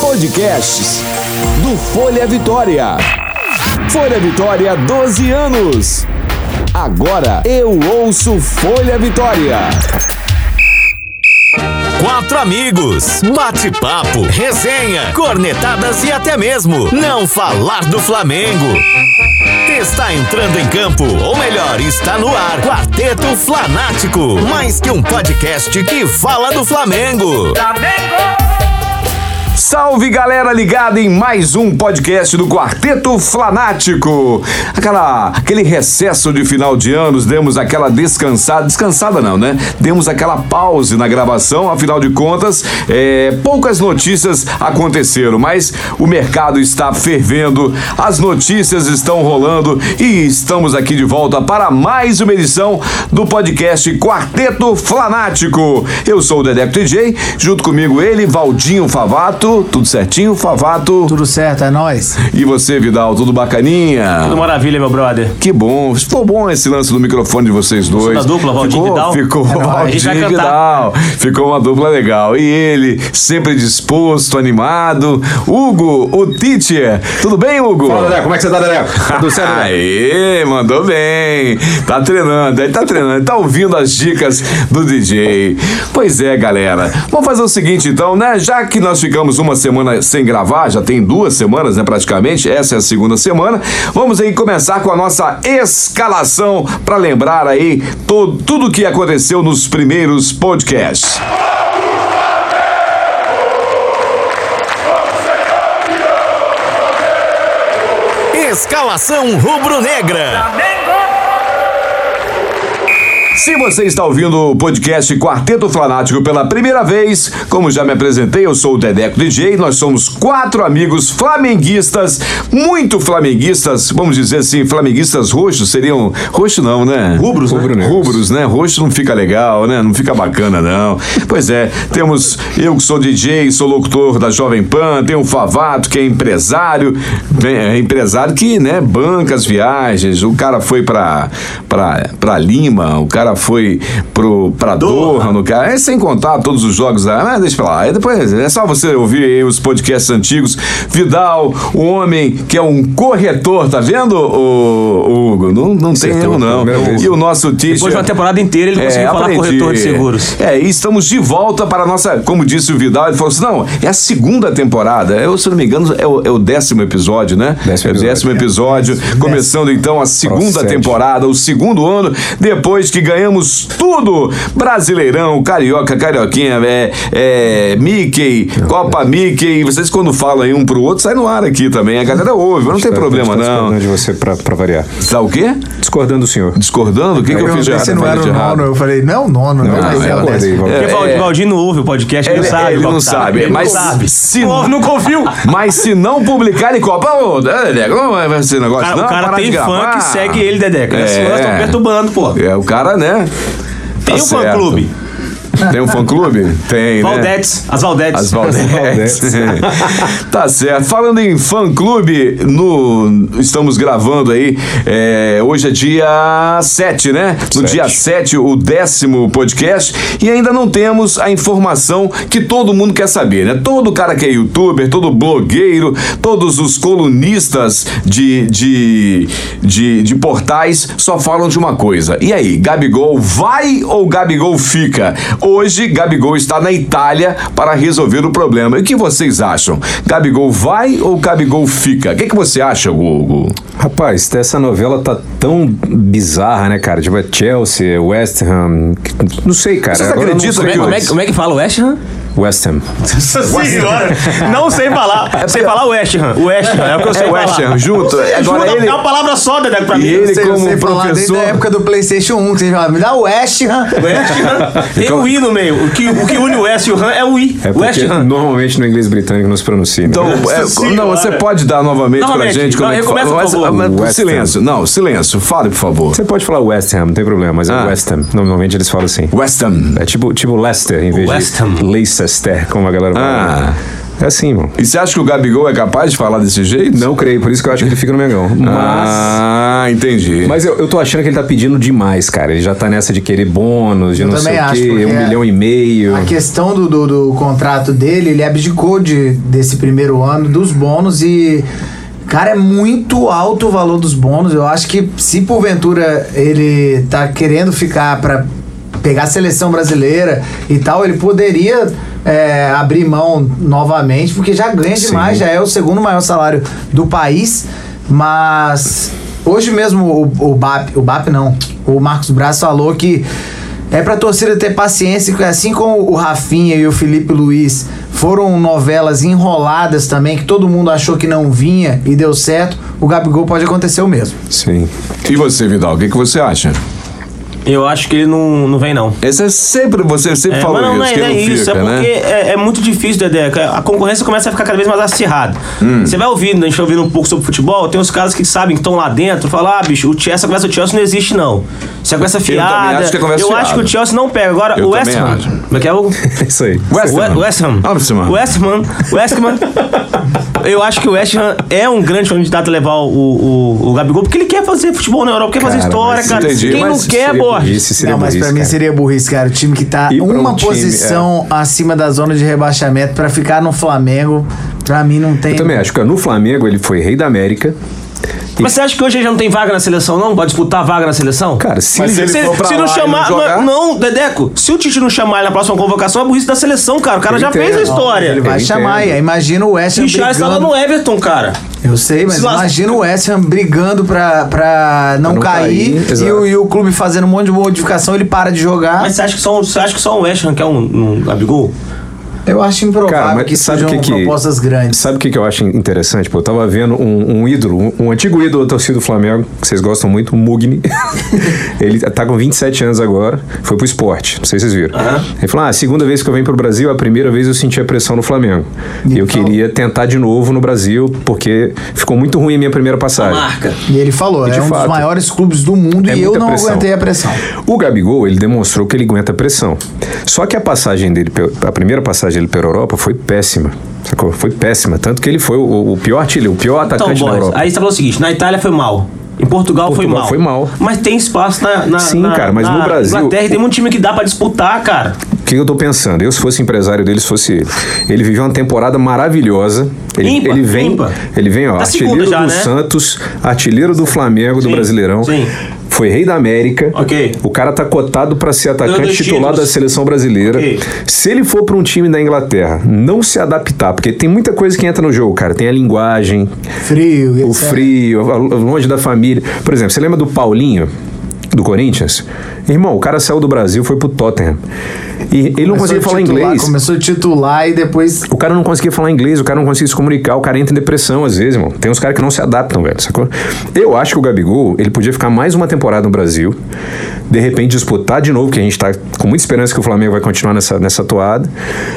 Podcasts do Folha Vitória. Folha Vitória, 12 anos. Agora eu ouço Folha Vitória. Quatro amigos, bate-papo, resenha, cornetadas e até mesmo não falar do Flamengo. Está entrando em campo, ou melhor, está no ar. Quarteto Flanático, mais que um podcast que fala do Flamengo. Salve galera ligada em mais um podcast do Quarteto Flanático. Aquela, aquele recesso de final de anos, demos aquela descansada, descansada não, né? Demos aquela pause na gravação, afinal de contas, é, poucas notícias aconteceram, mas o mercado está fervendo, as notícias estão rolando e estamos aqui de volta para mais uma edição do podcast Quarteto Flanático. Eu sou o Dedeco DJ, junto comigo ele, Valdinho Favato. Tudo certinho, Favato? Tudo certo, é nóis. E você, Vidal, tudo bacaninha? Tudo maravilha, meu brother. Que bom. Ficou bom esse lance do microfone de vocês dois. da dupla, Valdir ficou, Vidal? Ficou É Valdir e. Vidal. Ficou uma dupla legal. E ele, sempre disposto, animado. Hugo, o teacher. Tudo bem, Hugo? Fala, Dedeco, como é que você tá, Dedeco? Tudo certo, Dedeco? Aê, mandou bem. Tá treinando, aí tá treinando, tá ouvindo as dicas do DJ. Pois é, galera. Vamos fazer o seguinte então, né? Já que nós ficamos uma semana sem gravar, já tem duas semanas, né, praticamente, essa é a segunda semana, vamos aí começar com a nossa escalação para lembrar aí to- tudo que aconteceu nos primeiros podcasts. Escalação rubro-negra. Se você está ouvindo o podcast Quarteto Flanático pela primeira vez, como já me apresentei, eu sou o Dedeco DJ, nós somos quatro amigos flamenguistas, muito flamenguistas, vamos dizer assim, flamenguistas roxos, seriam, roxo não, né? Rubros, né? Rubro-negros. Rubros, né? Roxo não fica legal, né? Não fica bacana, não. Pois é, temos eu que sou DJ, sou locutor da Jovem Pan, tem o Favato, que é empresário, é empresário que, né, banca as viagens, o cara foi pra, pra, pra Lima, o cara foi pro, pra Doha, no cara, é sem contar todos os jogos lá, mas deixa pra lá, aí depois é só você ouvir aí os podcasts antigos, Vidal, o homem que é um corretor, tá vendo, o, o Hugo? Não, não tem erro não. E o nosso teacher... Depois de uma temporada inteira, ele conseguiu falar aprendi. corretor de seguros. É, e estamos de volta para a nossa, como disse o Vidal, ele falou assim: não, é a segunda temporada. Eu, se não me engano, é o, é o décimo episódio, né? Décimo é o décimo episódio. Começando então a segunda temporada, o segundo ano, depois que ganhamos tudo: Brasileirão, Carioca, Carioquinha, é, é, Mickey, Copa Mickey. Vocês, quando falam aí um pro outro, sai no ar aqui também. A galera ouve, mas não tem Tá- problema tá não. discordando de você pra, pra variar. Tá o quê? Discordando do senhor. Discordando? O que, que eu fiz de errado? se não era o nono. Eu falei, não é o nono, não, Não, mas eu é o. Valdir. Porque É, o Valdir não ouve o podcast, ele, Ele- não sabe. ele não sabe, Ele mas não sabe. se- Não, nunca ouviu. Mas se não publicar em Copa, ô, Dedeco, não vai ser negócio, Cara, não. o cara tem fã que segue ele, Dedeco. É. É. Nós estamos perturbando, pô. É, o cara, né? Tem Tá um fã certo. clube. Tem um fã clube? Tem, né? Valdetes. As Valdetes. As Valdetes. Tá certo. Falando em fã clube, no, estamos gravando aí. é, hoje é dia 7, né? No Sete. dia 7, o décimo podcast. E ainda não temos a informação que todo mundo quer saber, né? Todo cara que é youtuber, todo blogueiro, todos os colunistas de, de, de, de portais só falam de uma coisa. E aí, Gabigol vai ou Gabigol fica? Hoje, Gabigol está na Itália para resolver o problema. E o que vocês acham? Gabigol vai ou Gabigol fica? O que, que você acha, Hugo? Rapaz, essa novela tá tão bizarra, né, cara? Tipo, é Chelsea, West Ham. Não sei, cara. Vocês acreditam que Como é, o- como é que fala West Ham? West Ham. Nossa senhora. Não sei falar. Sei falar West Ham. West Ham. É o que eu sei É. West Ham, junto. Agora ele- É uma palavra só, Dedeco, pra E mim. ele- Eu sei, como sei falar desde professor- a época do PlayStation 1, que você fala, me dá o West Ham. West Ham. Tem o I no meio. O que, o que une o West e o Ham é o I. É West Ham. normalmente no inglês britânico não se pronuncia. né? Então, é, não, você pode dar novamente, Novamente. pra gente como Não, é que recomeça, fala. por favor. West silêncio, não, silêncio. Fale, por favor. Você pode falar West Ham, não tem problema, mas Ah. é West Ham. Normalmente eles falam assim. West Ham. É tipo, tipo Leicester, em vez West de Ham. Leicester, como a galera fala. Ah. É assim, mano. E você acha que o Gabigol é capaz de falar desse jeito? Não creio, por isso que eu acho que ele fica no Mengão. Mas. Ah, entendi. Mas eu, eu tô achando que ele tá pedindo demais, cara. Ele já tá nessa de querer bônus, de Eu não sei o quê, um é- milhão e meio. A questão do, do, do contrato dele, ele abdicou de, desse primeiro ano dos bônus e. Cara, é muito alto o valor dos bônus. Eu acho que se porventura ele tá querendo ficar pra pegar a seleção brasileira e tal, ele poderia é, abrir mão novamente, porque já ganha Sim. demais, já é o segundo maior salário do país. Mas hoje mesmo o, o BAP, o BAP não, o Marcos Braz falou que é pra torcida ter paciência, que assim como o Rafinha e o Felipe Luiz foram novelas enroladas também, que todo mundo achou que não vinha e deu certo, o Gabigol pode acontecer o mesmo. Sim. E você, Vidal, o que, que você acha? Eu acho que ele não, não vem, não. Esse é sempre, você sempre É, falou mas não, não isso, é, que não é não isso, fica, é porque né? é, é muito difícil, Dedé. A concorrência começa a ficar cada vez mais acirrada. Hum. Você vai ouvindo, a gente vai ouvindo um pouco sobre futebol, tem uns caras que sabem que estão lá dentro, falam, ah, bicho, o Chelsea, essa conversa do Chelsea não existe, não. Essa conversa fiada. acho que é conversa eu acho fiada. que o Chelsea não pega. Agora, Eu o West Ham. acho. Como é que é o. É isso aí. West Ham. We- West Ham. West Ham. West Ham. West Ham. Eu acho que o West Ham é um grande candidato a levar o, o, o Gabigol, porque ele quer fazer futebol na Europa, quer fazer Cara, história, cara. entendi, Quem não mas quer, Borges? não, mas burrice, pra mim cara. seria burrice, cara. O time que tá E uma um time, posição acima da zona de rebaixamento pra ficar no Flamengo, pra mim não tem. Eu também acho que no Flamengo ele foi rei da América. Mas você acha que hoje ele já não tem vaga na seleção, não? Pode disputar vaga na seleção? Cara, se Mas ele. se for pra se lá não chamar. não Não, Dedeco, se o Tite não chamar ele na próxima convocação, é burrice da seleção, cara. O cara Eu já entendo. fez a história. Ele vai Eu chamar, entendo. e aí imagina o West Ham E tá lá brigando. no Everton, cara. Eu sei, mas imagina o West Ham brigando pra, pra não, não cair, cair, e, o, e o clube fazendo um monte de modificação, ele para de jogar. Mas você acha que só, um- você acha que só o West Ham quer um, um Gabigol? Eu acho improvável Cara, mas que sabe o sejam que que- propostas grandes. Sabe o que, que eu acho interessante? Pô, eu tava vendo um, um ídolo, um, um antigo ídolo da torcida do Flamengo, que vocês gostam muito, o Mugni. ele tá com 27 anos agora, foi pro esporte, não sei se vocês viram. Ele falou: ah, a segunda vez que eu venho pro Brasil, a primeira vez eu senti a pressão no Flamengo. E eu falou. queria tentar de novo no Brasil, porque ficou muito ruim a minha primeira passagem. Marca. E ele falou, E de é um fato, dos maiores clubes do mundo é e eu não pressão. aguentei a pressão. O Gabigol, ele demonstrou que ele aguenta pressão. Só que a passagem dele, a primeira passagem dele pela Europa foi péssima. Sacou? Foi péssima. Tanto que ele foi o, o pior artilheiro, o pior Então, atacante da Europa. aí você falou o seguinte: na Itália foi mal. Em Portugal, foi Portugal mal. foi mal. Mas tem espaço na, na, Sim, na- cara, mas na no Brasil- Inglaterra tem muito time que dá pra disputar, cara. O que eu tô pensando? Eu, se fosse empresário dele, se fosse ele. Ele viveu uma temporada maravilhosa. Ele, Ímpar, ele vem. Ele vem, ó, Tá artilheiro já, do né? Santos, artilheiro do Flamengo, do Sim, Brasileirão. sim. Foi rei da América. Ok. O cara tá cotado pra ser atacante titular da seleção brasileira. Ok. Se ele for pra um time da Inglaterra, não se adaptar, porque tem muita coisa que entra no jogo, cara. Tem a linguagem, Frio, o etc. frio, longe da família. Por exemplo, você lembra do Paulinho, do Corinthians? Irmão, o cara saiu do Brasil, foi pro Tottenham. E ele não Começou conseguia a falar titular- inglês. Começou a titular e depois O cara não conseguia falar inglês, o cara não conseguia se comunicar, o cara entra em depressão às vezes, irmão. Tem uns caras que não se adaptam, velho, sacou? Eu acho que o Gabigol, ele podia ficar mais uma temporada no Brasil, de repente disputar de novo, que a gente tá com muita esperança que o Flamengo vai continuar nessa, nessa toada.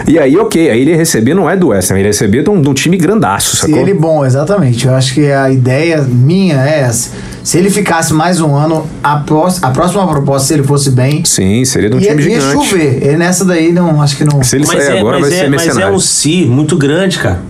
E aí, ok, aí ele ia receber não é do West Ham, ele ia receber de um, de um time grandaço, Se sacou? ele bom, exatamente. Eu acho que a ideia minha é essa. Se ele ficasse mais um ano, a, a próxima proposta, se ele fosse bem, Sim, seria de um ia, time ia gigante. chover. E nessa daí, não, acho que não. Se ele sair agora, vai mas, ser é, mas é mercenário. um si muito grande, cara.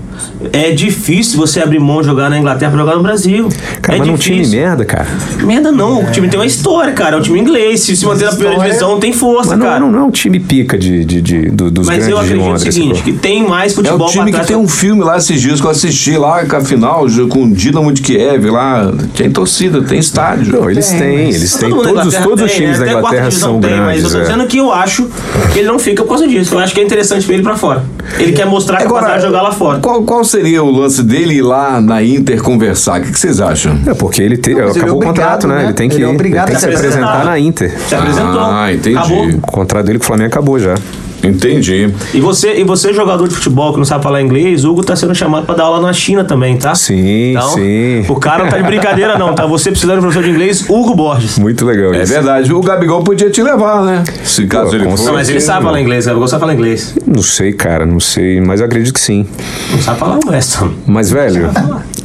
É difícil você abrir mão de jogar na Inglaterra pra jogar no Brasil. Cara, é mas num time difícil. merda, cara. Merda não, o time tem uma história, cara. É um time inglês. Se se manter na primeira divisão, tem força, Mas não, cara. não, não é um time pica de, de, de- do- dos Mas grandes eu de acredito Londres. o seguinte, que tem mais É futebol o time pra que trás. tem um filme lá esses dias que eu assisti lá, com a final, com o Dinamo de Kiev lá. Tem torcida, tem estádio. Não, eles têm, mas- eles têm. Todos, todos os times né? da Até a quarta Inglaterra divisão são tem, grandes. Mas eu tô é. dizendo que eu acho que ele não fica por causa disso. Eu acho que é interessante pra ele ir pra fora. Ele quer mostrar que vai jogar lá fora. Qual, qual seria o lance dele ir lá na Inter conversar? O que, que vocês acham? É porque ele te, mas ele é acabou o obrigado, contrato, né? né? Ele tem que, Ele é ele obrigado tem a que se se apresentar apresentar. na Inter. Se apresentou. Ah, entendi. Acabou. O contrato dele com o Flamengo acabou já. Entendi. E você, e você, jogador de futebol que não sabe falar inglês, Hugo tá sendo chamado pra dar aula na China também, tá? Sim, Então, sim. O cara não tá de brincadeira, não, tá? Você precisando de professor de inglês, Hugo Borges. Muito legal É isso. verdade. O Gabigol podia te levar, né? Se caso Pô, ele fosse. Não, mas ele sabe falar inglês, Gabriel sabe falar inglês. Não sei, cara, não sei, mas eu acredito que sim. Não sabe falar o West Ham. Mas, velho,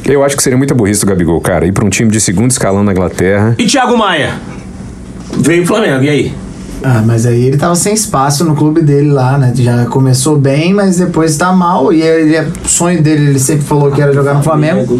eu acho que seria muita burrice do Gabigol, cara, ir pra um time de segundo escalão na Inglaterra. E Thiago Maia? Veio pro Flamengo, e aí? Ah, mas aí ele tava sem espaço no clube dele lá, né? Já começou bem, mas depois tá mal. E ele, é- o sonho dele, ele sempre falou que era jogar no Flamengo.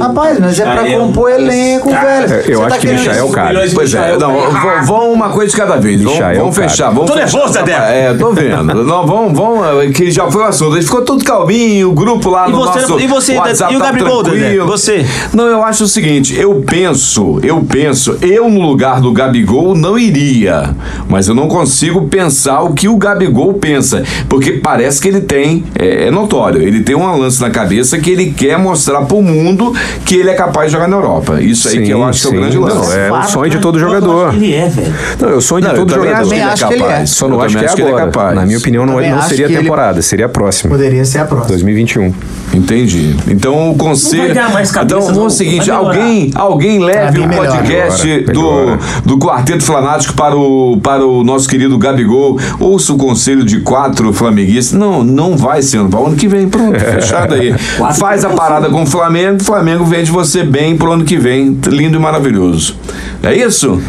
Rapaz, mas é pra compor elenco, velho. É, eu Você acho tá que Michael cabe. Pois é, não, v- vamos uma coisa de cada vez. Vamos, Michael, vamos cara. fechar. Vamos Tô nervoso, Dedé. É, tô vendo. Não, vamos, vamos, é, que já foi o assunto. Gente ficou tudo calminho, o grupo lá E no você- nosso e você, WhatsApp e o tá Gabigol, Dedé? Você? Não, eu acho o seguinte, eu penso, eu penso, eu no lugar do Gabigol não iria, mas eu não consigo pensar o que o Gabigol pensa, porque parece que ele tem, é, é notório, ele tem um lance na cabeça que ele quer mostrar pro mundo que ele é capaz de jogar na Europa. Isso aí que eu acho que é o grande lance. Não, é o sonho de todo Eu jogador. acho que Ele é, velho. Não, é o sonho de Não, eu todo também jogador. acho que ele é Também acho que ele é. capaz. Só não Eu acho que é acho que ele é agora. capaz. Na minha opinião, não, não seria a que ele- temporada, seria a próxima. Poderia ser a próxima. 2021. Entendi. Então o conselho. ganhar mais cabeça, então não. vamos o seguinte: Vai alguém, alguém leve o podcast Melhora, do, melhora. do Quarteto Flanático para o, para o nosso querido Gabigol. Ouça o conselho de quatro flamenguistas. Não, não vai ser ano. Para o ano que vem, pronto, fechado aí. Faz a parada com o Flamengo, o Flamengo vende você bem pro ano que vem. Lindo e maravilhoso. É isso?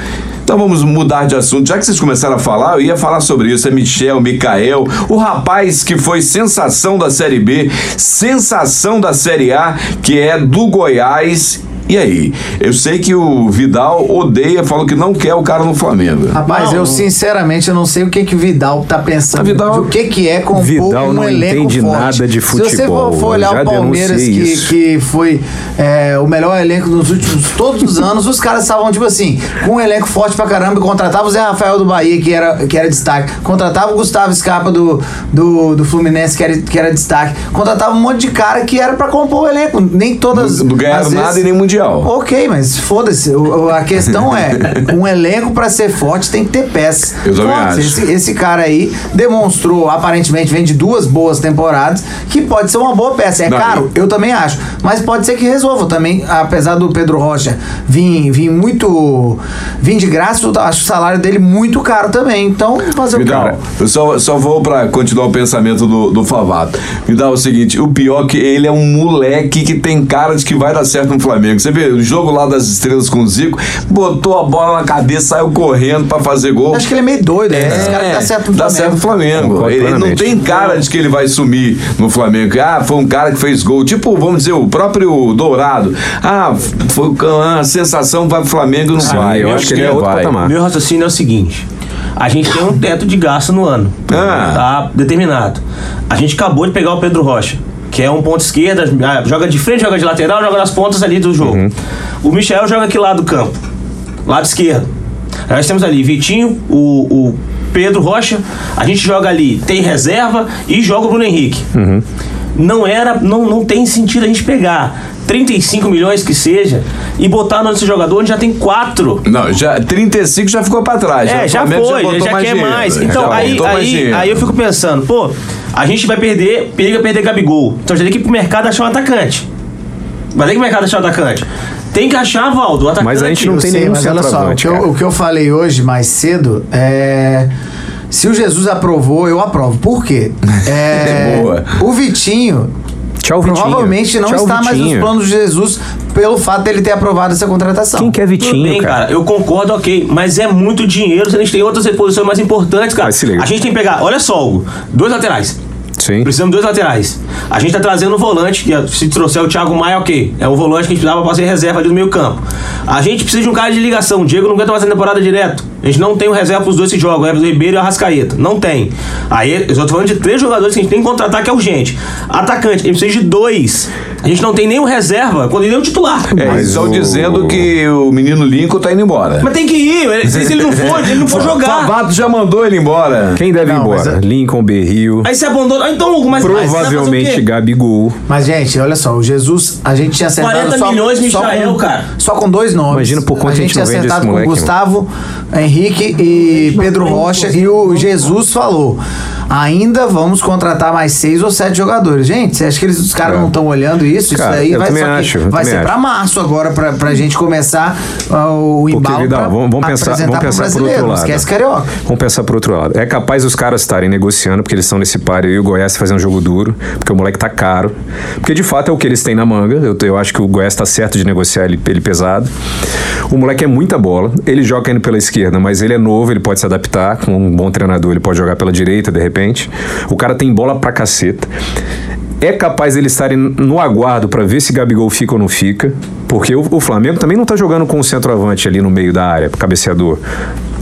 Então vamos mudar de assunto. Já que vocês começaram a falar, eu ia falar sobre isso. É Michel, Mikael, o rapaz que foi sensação da Série B, sensação da Série A, que é do Goiás. E aí? Eu sei que o Vidal odeia, falou que não quer o cara no Flamengo. Rapaz, Não, eu não. sinceramente eu não sei o que que o Vidal tá pensando. A Vidal- o que que é compor Vidal um não elenco entende forte. nada de Se você for, futebol, for olhar o Palmeiras, que, que foi é, o melhor elenco dos últimos todos os anos, os caras estavam, tipo assim, com um elenco forte pra caramba, contratava o Zé Rafael do Bahia, que era, que era destaque, contratava o Gustavo Scarpa do, do, do Fluminense, que era, que era destaque, contratava um monte de cara que era pra compor o elenco. Nem todas. Não vezes- nada e nem Mundial. Ok, mas foda-se. A questão é, um elenco pra ser forte tem que ter peças. Eu também acho. Esse, esse cara aí demonstrou, aparentemente, vem de duas boas temporadas, que pode ser uma boa peça. É Não, caro? Eu também acho. Mas pode ser que resolva também, apesar do Pedro Rocha vir, vir muito. vir de graça, eu acho o salário dele muito caro também. Então, fazer o? Vidal, eu só, só vou pra continuar o pensamento do, do Favato. Vidal, é o seguinte, o pior é que ele é um moleque que tem cara de que vai dar certo no Flamengo. Você vê, o jogo lá das estrelas com o Zico, botou a bola na cabeça, saiu correndo pra fazer gol. Acho que ele é meio doido, né? Esse cara que dá certo no dá Flamengo. certo no Flamengo. Concordo Ele não plenamente. tem cara de que ele vai sumir no Flamengo. Ah, foi um cara que fez gol. Tipo, vamos dizer, o próprio Dourado. Ah, foi uma sensação, vai pro Flamengo não Sim, vai. eu acho que ele é outro vai. patamar. Meu raciocínio é o seguinte: a gente tem um teto de gasto no ano. Ah. Tá determinado. A gente acabou de pegar o Pedro Rocha, que é um ponto esquerda, ah, joga de frente, joga de lateral, joga nas pontas ali do jogo. Uhum. O Michel joga aqui lado do campo, lado esquerdo. Nós temos ali Vitinho, o, o Pedro Rocha, a gente joga ali, tem reserva e joga o Bruno Henrique. Uhum. Não era, não, não tem sentido a gente pegar 35 milhões que seja e botar no nosso jogador onde já tem quatro. Não, já 35 já ficou pra trás. É, O já Flamengo foi, já, botou quer dinheiro, mais. já Então, aí, mais aí, dinheiro. aí eu fico pensando, pô, a gente vai perder, periga perder Gabigol. Então já tem que ir pro mercado achar um atacante. Vai ter que ir pro mercado achar um atacante. Tem que achar, Valdo, o atacante. Mas a gente não Eu tem sei, nenhum mas olha só, o que, eu, o que eu falei hoje mais cedo é. Se o Jesus aprovou, eu aprovo. Por quê? É, Boa. O Vitinho Tchau, Vitinho. provavelmente não Tchau, está mais nos Vitinho. planos de Jesus pelo fato dele ter aprovado essa contratação. Quem quer Tudo Vitinho, bem, cara. cara? Eu concordo, ok. Mas é muito dinheiro, se a gente tem outras reposições mais importantes, cara. Mas se liga. A gente tem que pegar, olha só, Hugo, dois laterais. Sim. Precisamos de dois laterais. A gente tá trazendo um volante, que se trouxer o Thiago Maia, ok. É um volante que a gente precisava fazer reserva ali no meio campo. A gente precisa de um cara de ligação. O Diego não aguenta fazer temporada direto. A gente não tem um reserva pros dois que jogam, o Everton Ribeiro e o Arrascaeta. Não tem. Aí, eu tô falando de três jogadores que a gente tem que contratar, que é urgente. Atacante, a gente precisa de dois. A gente não tem nenhum reserva, quando ele é um titular. É, Mas estão o- dizendo que o menino Lincoln tá indo embora. Mas tem que ir. ele- Se ele não for, ele não for jogar. Favato já mandou ele embora. Quem deve ir Não, mas embora? é- Lincoln Berril. Aí você abandona. Então, Hugo, mas Provavelmente? Gabigol. Mas, gente, olha só, o Jesus, a gente tinha acertado 40 só, milhões, só Michael, com, cara. Só com dois nomes. Imagina por quanto a a gente gente tinha acertado com moleque, o Gustavo, Henrique e Pedro Rocha e o Jesus falou. Ainda vamos contratar mais seis ou sete jogadores. Gente, você acha que eles, os caras não estão olhando isso? É. Cara, isso eu vai, acho, vai ser pra março agora, pra, pra gente começar ah, o Porque, embalo Vidal, pra vamos, vamos pensar, vamos pensar por outro lado. esquece carioca. Vamos pensar por outro lado. É capaz os caras estarem negociando, porque eles estão nesse páreo e o Goiás fazer um jogo duro, porque o moleque tá caro. Porque de fato é o que eles têm na manga. Eu, eu acho que o Goiás tá certo de negociar ele, ele pesado. O moleque é muita bola. Ele joga indo pela esquerda, mas ele é novo, ele pode se adaptar. Com um bom treinador, ele pode jogar pela direita, de repente. O cara tem bola pra caceta. É capaz eles estarem no aguardo pra ver se Gabigol fica ou não fica. Porque o, o Flamengo também não tá jogando com o centroavante ali no meio da área, cabeceador.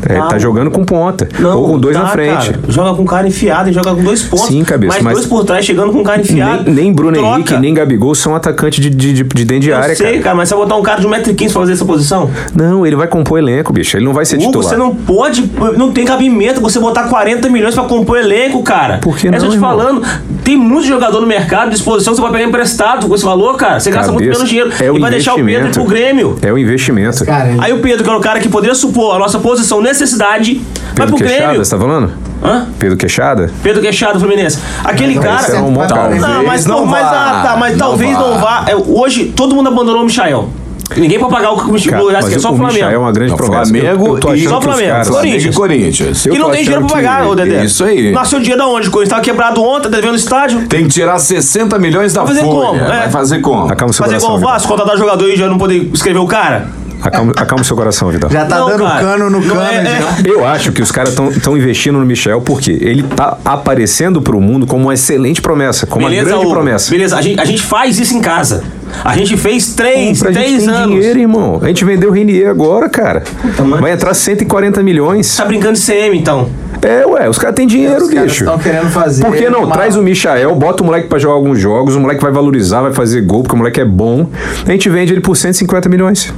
É, tá jogando com ponta. ou com dois tá, na frente. cara. Joga com cara enfiado e joga com dois pontos. Sim, cabeça, Mas, mas- dois por trás chegando com cara enfiado. Nem, nem Bruno Troca. Henrique, nem Gabigol são atacantes de, de, de, de dentro de Eu área, sei, cara. cara. mas você vai botar um cara de 1,15m pra fazer essa posição? Não, ele vai compor elenco, bicho. Ele não vai ser Hugo, titular. você não pode, não tem cabimento você botar 40 milhões pra compor elenco, cara. Por que É não, isso que eu te irmão? falando. Tem muito jogador no mercado de disposição que você vai pegar emprestado com esse valor, cara. Você gasta muito Cabeça. menos dinheiro. É o e vai deixar o Pedro pro Grêmio. É o investimento. Cara, Aí o Pedro, que era o cara que poderia supor a nossa posição, necessidade, vai Pedro pro Queixada, Grêmio. você tá falando? Hã? Pedro Queixada? Pedro Queixado, Fluminense. Aquele Mas cara. é um bom cara. Não, mas, Talvez não, não mas, vá. ah, tá, mas Não talvez vá. não vá. É, hoje todo mundo abandonou o Michael. Ninguém pode pagar o que o mas quer, só o Flamengo. Michael é uma grande Não, promessa. Flamengo eu, eu tô e- Só que Flamengo. caras- e Corinthians. Eu E não tem dinheiro pra pagar, que- ô Dedé. Isso aí. Nasceu dinheiro da onde? O Corinthians tava quebrado ontem, tá devendo estádio. Tem que tirar 60 milhões da Vai fazer folha. como? É. Vai fazer como? Seu Fazer igual o. Vasco, contratar jogador e já não poder escrever o cara. Acalma, acalma o seu coração, Vidal. Já tá Não, dando cara. cano no Não cano. é- já. Eu acho que os caras estão investindo no Michel porque ele tá aparecendo pro mundo como uma excelente promessa, como uma grande Hugo? promessa. Beleza, a gente, a gente faz isso em casa. A gente fez três, Compra, a gente três tem anos. dinheiro, irmão. A gente vendeu o Renier agora, cara. mano. Vai entrar 140 milhões. Tá brincando de CM, então. É, ué, os caras têm dinheiro, Os caras bicho. estão querendo fazer. Por que não? uma- Traz o Michael, bota o moleque pra jogar alguns jogos, o moleque vai valorizar, vai fazer gol, porque o moleque é bom. A gente vende ele por 150 milhões.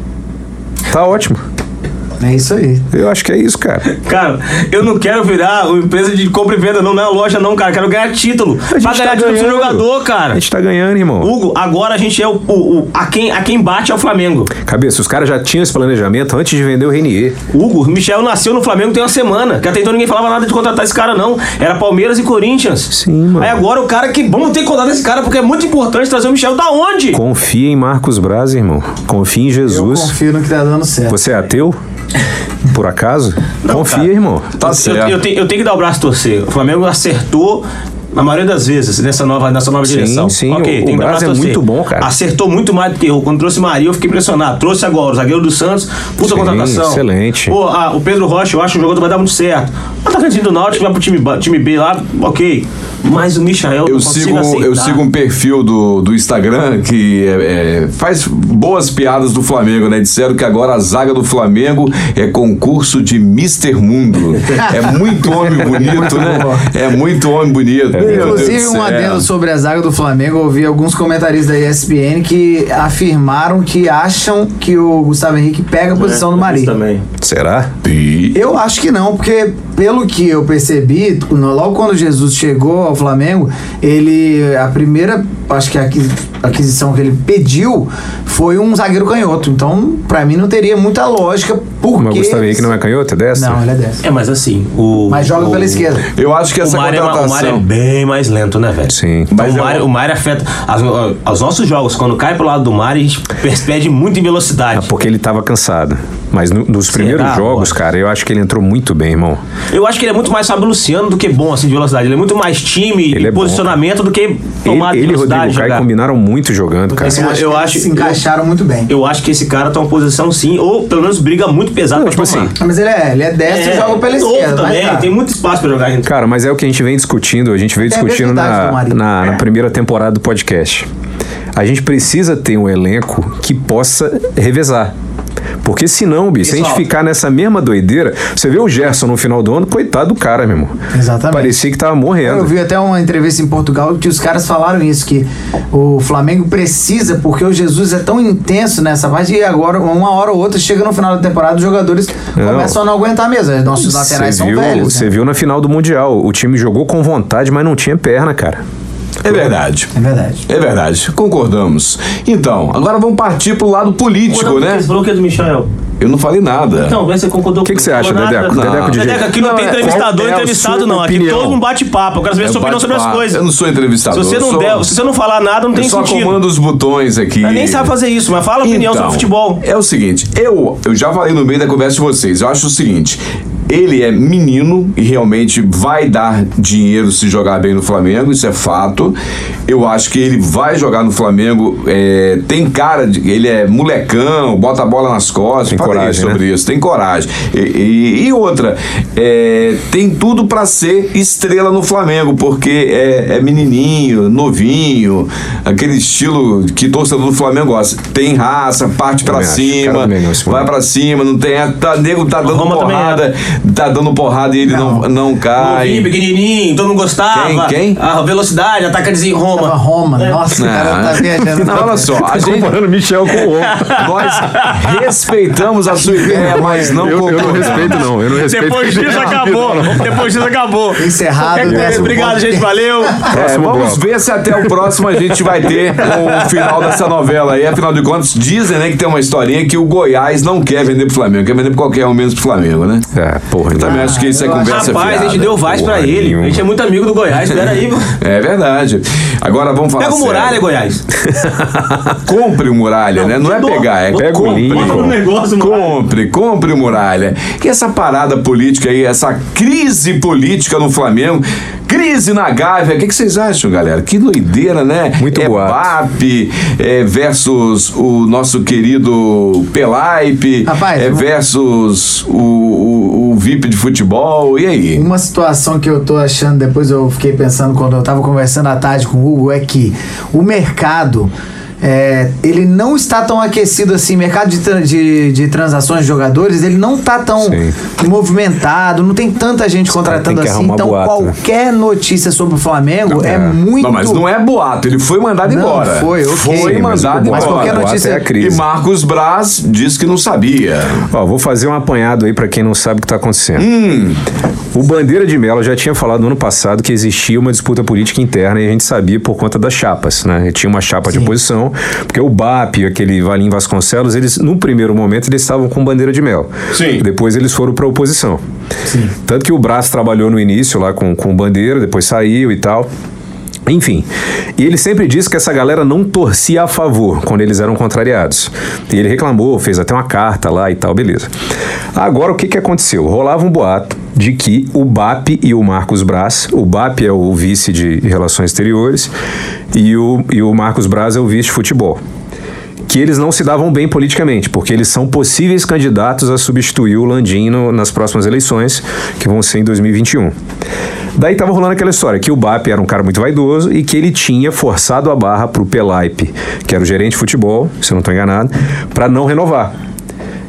Tá ótimo. É isso aí. Eu acho que é isso, cara. Cara, eu não quero virar uma empresa de compra e venda, não, não é uma loja, não, cara. Quero ganhar título. A gente Pra tá ganhar título ganhando. jogador, A cara. gente tá ganhando, irmão. Hugo, agora a gente é o. o, o- a, quem, a quem bate é o Flamengo. Cabeça, os caras já tinham esse planejamento antes de vender o Renier. Hugo, o Michel nasceu no Flamengo tem uma semana. Que até então ninguém falava nada de contratar esse cara, não. Era Palmeiras e Corinthians. Sim, mano. Aí agora o cara que. Vamos ter que contratar esse cara, porque é muito importante trazer o Michel da onde? Confia em Marcos Braz, irmão. Confia em Eu Jesus. confio no que tá dando certo. Você é ateu? Por acaso? Confia, cara. irmão. Tá Eu- certo. Eu, eu tenho, eu tenho que dar o braço a torcer. O Flamengo acertou. Na maioria das vezes, nessa nova, nessa nova Sim, direção. sim, Ok, o- tem o Braz a é muito bom, cara. Acertou muito mais do que eu. Quando trouxe Maria, eu fiquei impressionado. Trouxe agora o zagueiro do Santos, puta Sim, contratação. excelente. Pô, ah, o Pedro Rocha, eu acho que o jogador vai dar muito certo. O atacante do Náutico vai pro time, time B lá, ok. Mas o Michael Eu sigo, aceitar. eu sigo um perfil do, do Instagram que é- é, faz boas piadas do Flamengo, né? Disseram que agora a zaga do Flamengo é concurso de Mr. Mundo. É muito homem bonito, né? É muito homem bonito. Deus Inclusive, do um adendo sobre a zaga do Flamengo, eu ouvi alguns comentaristas da ESPN que afirmaram que acham que o Gustavo Henrique pega a posição do Mari. Isso também. Será? Eu acho que não, porque pelo que eu percebi, logo quando Jesus chegou ao Flamengo, ele a primeira, acho que a aquisi- aquisição que ele pediu foi um zagueiro canhoto. Então, pra mim não teria muita lógica porque Mas o Gustavo Henrique não é canhoto? É destro? Não, ele é dessa. É, mas assim, o. Mas joga o- pela esquerda. Eu acho que O essa Mário, é, ma- o Mário é contratação. bem mais lento, né, velho? Sim. Então, Mas o, é Mário, um- o Mário afeta. As, os nossos jogos, quando cai pro lado do Mário, a gente per- perde muito em velocidade. Porque ele tava cansado. Mas no- nos primeiros Será, jogos, cara, eu acho que ele entrou muito bem, irmão. Eu acho que ele é muito mais Fábio Luciano do que bom, assim, de velocidade. Ele é muito mais time Ele e é bom. posicionamento do que Ele, tomada ele de velocidade. Rodrigo Caio jogar. combinaram muito jogando, cara. Eu eu acho se encaixaram muito bem. Eu acho que esse cara tá uma posição sim, ou pelo menos briga muito pesado Não, pra tipo tomar. assim, Ah, Mas ele é, ele é destro e joga pela novo esquerda. também, tá. tem muito espaço pra jogar. Cara, mas é o que a gente vem discutindo, a gente veio discutindo na, na, na primeira temporada do podcast. A gente precisa ter um elenco que possa revezar. Porque senão, bicho, se a gente ficar nessa mesma doideira, você vê o Gerson no final do ano, coitado do cara, meu irmão. Exatamente. Parecia que tava morrendo. Eu vi até uma entrevista em Portugal que os caras falaram isso, que o Flamengo precisa, porque o Jesus é tão intenso nessa parte, e agora, uma hora ou outra, chega no final da temporada, os jogadores Não. começam a não aguentar mesmo. Os Nossos laterais Você são viu, velhos. você né? viu na final do Mundial, o time jogou com vontade, mas não tinha perna, cara. É verdade. É verdade. É verdade, concordamos. Então, agora vamos partir pro lado político, né? Esse falou que é do Michel. Eu não falei nada. Então, vê se você concordou O que que você acha. Dedeco? Não. Dedeco de Dedeco, aqui não, Não, tem é- entrevistador é entrevistado, não. Aqui todo um bate-papo. Eu quero saber a É sua opinião sobre as coisas. Eu não sou Se entrevistador. você não eu sou- der, se você não falar nada, não Eu tem só sentido. comando os botões aqui. Ela nem sabe fazer isso, mas fala a opinião Então, sobre futebol. É o seguinte, eu, eu já falei no meio da conversa de vocês. Eu acho o seguinte. Ele é menino e realmente vai dar dinheiro se jogar bem no Flamengo, isso é fato. Eu acho que ele vai jogar no Flamengo. é, tem cara de. Ele é molecão, bota a bola nas costas. Tem coragem, sobre né? isso, tem coragem. E, e- e outra, é, tem tudo pra ser estrela no Flamengo, porque é, é menininho, novinho, aquele estilo que torcedor do Flamengo gosta. Tem raça, parte. Cara cima, vai pra cima, não tem. Tá, nego tá dando porrada, tá dando porrada e ele não, não, cai. Novinho, pequenininho, todo mundo gostava. Quem? Quem? A velocidade, ataca de Roma. Tava Roma, É. nossa, o cara tá viajando. Não, olha só, a gente, Comparando Michel com o homem. nós respeitamos a sua ideia, mas não Eu, eu não respeito, não. Eu não respeito. Depois disso acabou. Depois disso acabou. Encerrado, décimo Obrigado, gente. Valeu. É, vamos bloco. ver se até o próximo a gente vai ter o final dessa novela aí. Afinal de contas, dizem né, que tem uma historinha que o Goiás não quer vender pro Flamengo, quer vender pra qualquer um menos pro Flamengo, né? É, porra. Eu também acho que isso é conversa Rapaz, a gente fiada. deu Vaz pra ele. nenhuma. A gente é muito amigo do Goiás. Pera aí, mano. É verdade. Agora vamos falar Pega o sério. Muralha, Goiás. Compre o Muralha, né? Não é dó. pegar, é Pega o compre. Negócio, Muralha. Compre, compre o Muralha. E essa parada política aí, essa crise política no Flamengo, crise na Gávea, o que, que vocês acham, galera? Que doideira, né? Muito é boato. BAP é, versus o nosso querido Pelaipe, Rapaz, é, versus o, o, o VIP de futebol, e aí? Uma situação que eu tô achando, depois eu fiquei pensando quando eu tava conversando à tarde com o Hugo, é que o mercado. É, ele não está tão aquecido assim, mercado de, de, de transações de jogadores, ele não tá tão Sim. movimentado, não tem tanta gente contratando assim. Então, boato, né? qualquer notícia sobre o Flamengo é, é. muito. Não, mas não é boato, ele foi mandado Não, embora. foi, ok. Foi Sim, mas mandado o Mas embora. qualquer notícia- é a crise. E Marcos Braz disse que não sabia. Ó, vou fazer um apanhado aí pra quem não sabe o que tá acontecendo. Hum. O Bandeira de Mello já tinha falado no ano passado que existia uma disputa política interna e a gente sabia por conta das chapas, né? Tinha uma chapa de oposição, porque o BAP, aquele Valim Vasconcelos, eles no primeiro momento eles estavam com Bandeira de Mello. Sim. Depois eles foram pra oposição. Tanto que o Brás trabalhou no início lá com, com Bandeira, depois saiu e tal. Enfim, e ele sempre disse que essa galera não torcia a favor quando eles eram contrariados. E ele reclamou, fez até uma carta lá e tal, beleza. Agora o que, que aconteceu? Rolava um boato de que o BAP e o Marcos Braz, o BAP é o vice de Relações Exteriores e o, e o Marcos Braz é o vice de futebol que eles não se davam bem politicamente, porque eles são possíveis candidatos a substituir o Landim no- nas próximas eleições, que vão ser em 2021. Daí tava rolando aquela história que o BAP era um cara muito vaidoso e que ele tinha forçado a barra pro Pelaipe, que era o gerente de futebol, se eu não estou enganado, para não renovar.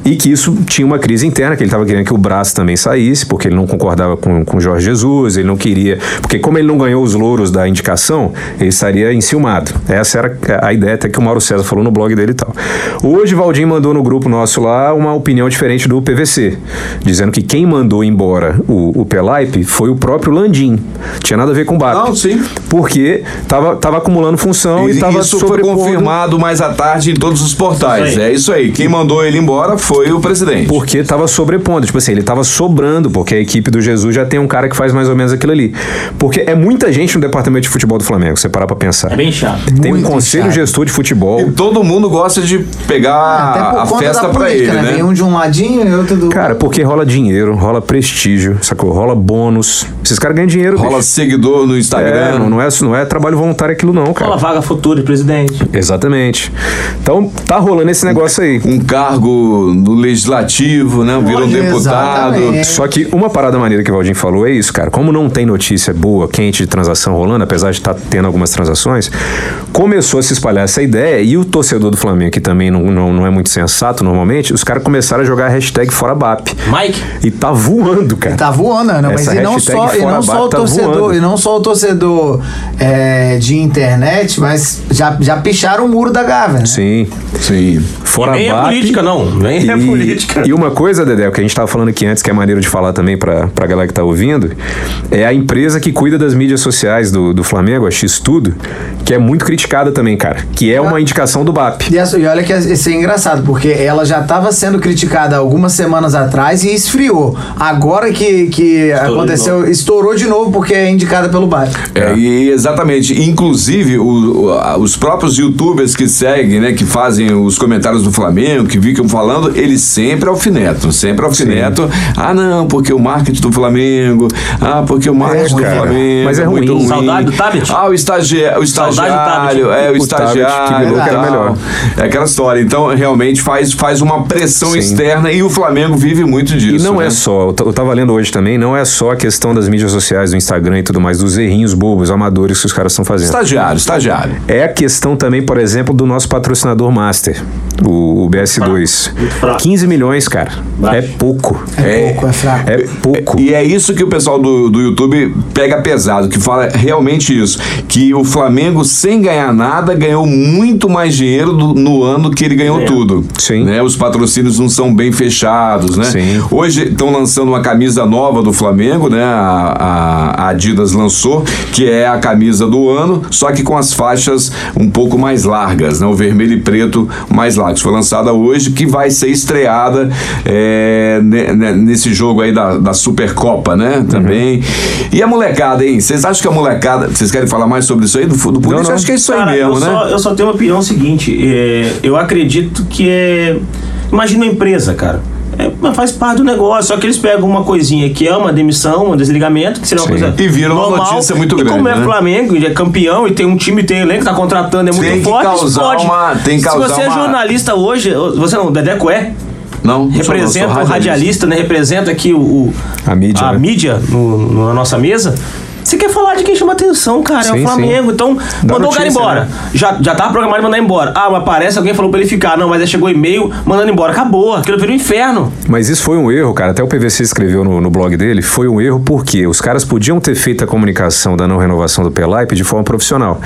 E que isso tinha uma crise interna, que ele estava querendo que o Brás também saísse, porque ele não concordava com o Jorge Jesus, ele não queria. Porque, como ele não ganhou os louros da indicação, ele estaria enciumado. Essa era a ideia até que o Mauro César falou no blog dele e tal. Hoje, o Valdir mandou no grupo nosso lá uma opinião diferente do PVC, dizendo que quem mandou embora o, o Pelaipe foi o próprio Landim. Tinha nada a ver com o BAP. Não, sim. Porque estava tava acumulando função e estava isso foi confirmado mais à tarde em todos os portais. É isso aí. Quem mandou ele embora foi o presidente. Porque tava sobrepondo, tipo assim, ele tava sobrando, porque a equipe do Jesus já tem um cara que faz mais ou menos aquilo ali. Porque é muita gente no departamento de futebol do Flamengo, você parar pra pensar. É bem chato. Tem um Muito conselho chato. gestor de futebol. E todo mundo gosta de pegar Até por a conta festa da pra política, ele, né? Vem um de um ladinho e outro do. Cara, porque rola dinheiro, rola prestígio, sacou? Rola bônus. Esses caras ganham dinheiro, Rola bicho. seguidor no Instagram. É, não, não é, não é trabalho voluntário aquilo não, cara. Fala vaga futura de presidente. Exatamente. Então, tá rolando esse negócio aí. Um cargo no legislativo, né? Virou um Olha, deputado. exatamente. Só que uma parada maneira que o Valdir falou é isso, cara. Como não tem notícia boa, quente de transação rolando, apesar de estar tendo algumas transações, começou a se espalhar essa ideia e o torcedor do Flamengo, que também não, não, não é muito sensato normalmente, os caras começaram a jogar a hashtag fora BAP. Mike? E tá voando, cara. Tá voando, né? Mas e não só, e não só o tá torcedor, voando. e não só o torcedor é, de internet, mas já, já picharam o muro da Gávea, né? Sim. Sim. Fora Nem é BAP. política, não. Nem é é política. E uma coisa, Dedé, que a gente tava falando aqui antes, que é maneiro de falar também pra, pra galera que tá ouvindo, é a empresa que cuida das mídias sociais do, do Flamengo, a X-Tudo, que é muito criticada também, cara. Que é uma indicação do BAP. E, essa- e olha que isso é engraçado, porque ela já estava sendo criticada algumas semanas atrás e esfriou. Agora que, que aconteceu, estourou de novo porque é indicada pelo BAP. É, e exatamente. Inclusive, o- o- a- os próprios youtubers que seguem, né, que fazem os comentários do Flamengo, que ficam falando, eles sempre alfinetam, sempre alfinetam. Ah, não, porque o marketing do Flamengo. Ah, porque o marketing do cara. Flamengo. Mas é muito ruim. Saudade do tablet? Ah, o, estagi o Saudade do estagiário. tablet. É, o, O tablet, que estagiário. virou que era melhor. É aquela história. Então, realmente faz, faz uma pressão Sim. externa e o Flamengo vive muito E disso. não né? é só, eu tava lendo hoje também, não é só a questão das mídias sociais, do Instagram e tudo mais, dos errinhos bobos, amadores que os caras estão fazendo. Estagiário, estagiário. É a questão também, por exemplo, do nosso patrocinador master, o, o BS2. Muito fraco. 15 milhões, cara. Baixo. É pouco. É, pouco, é fraco. É pouco. E é isso que o pessoal do, do YouTube pega pesado, que fala realmente isso. Que o Flamengo, sem ganhar nada, ganhou muito mais dinheiro do- no ano que ele ganhou É. tudo. Sim. Né? Os patrocínios não são bem fechados, né? Sim. Hoje estão lançando uma camisa nova do Flamengo, né? A, a- a Adidas lançou, que é a camisa do ano, só que com as faixas um pouco mais largas, né? O vermelho e preto mais largos. Foi lançada hoje, que vai ser estreada é, ne- ne- nesse jogo aí da, da Supercopa, né? Também. E a molecada, hein? Vocês acham que a molecada. Vocês querem falar mais sobre isso aí? Do, do político? não. Acho que é isso Cara, aí mesmo, eu né? Só, eu só tenho uma opinião seguinte. é, eu acredito que é. Imagina uma empresa, cara. É, mas faz parte do negócio, só que eles pegam uma coisinha que é uma demissão, um desligamento, que seria uma Sim. coisa. E vira uma normal, notícia muito e grande, como é né? Flamengo, é campeão e tem um time, tem elenco, tá contratando, é muito Tem forte, causar explode. uma- tem que Se você é uma- jornalista hoje, você não, o Dedeco é, Não, representa o radialista, né? Representa aqui o, o- A mídia, a né? mídia no- no- na nossa mesa. Você quer falar de quem chama atenção, cara? é Sim, o Flamengo. sim. Então, mandou o cara embora. né? Já, já tava programado de mandar embora. Ah, mas parece alguém falou pra ele ficar. Não, mas aí chegou e-mail mandando embora. Acabou. Aquilo virou um inferno. Mas isso foi um erro, cara. Até o PVC escreveu no, no blog dele. Foi um erro porque os caras podiam ter feito a comunicação da não renovação do Pelaipe de forma profissional.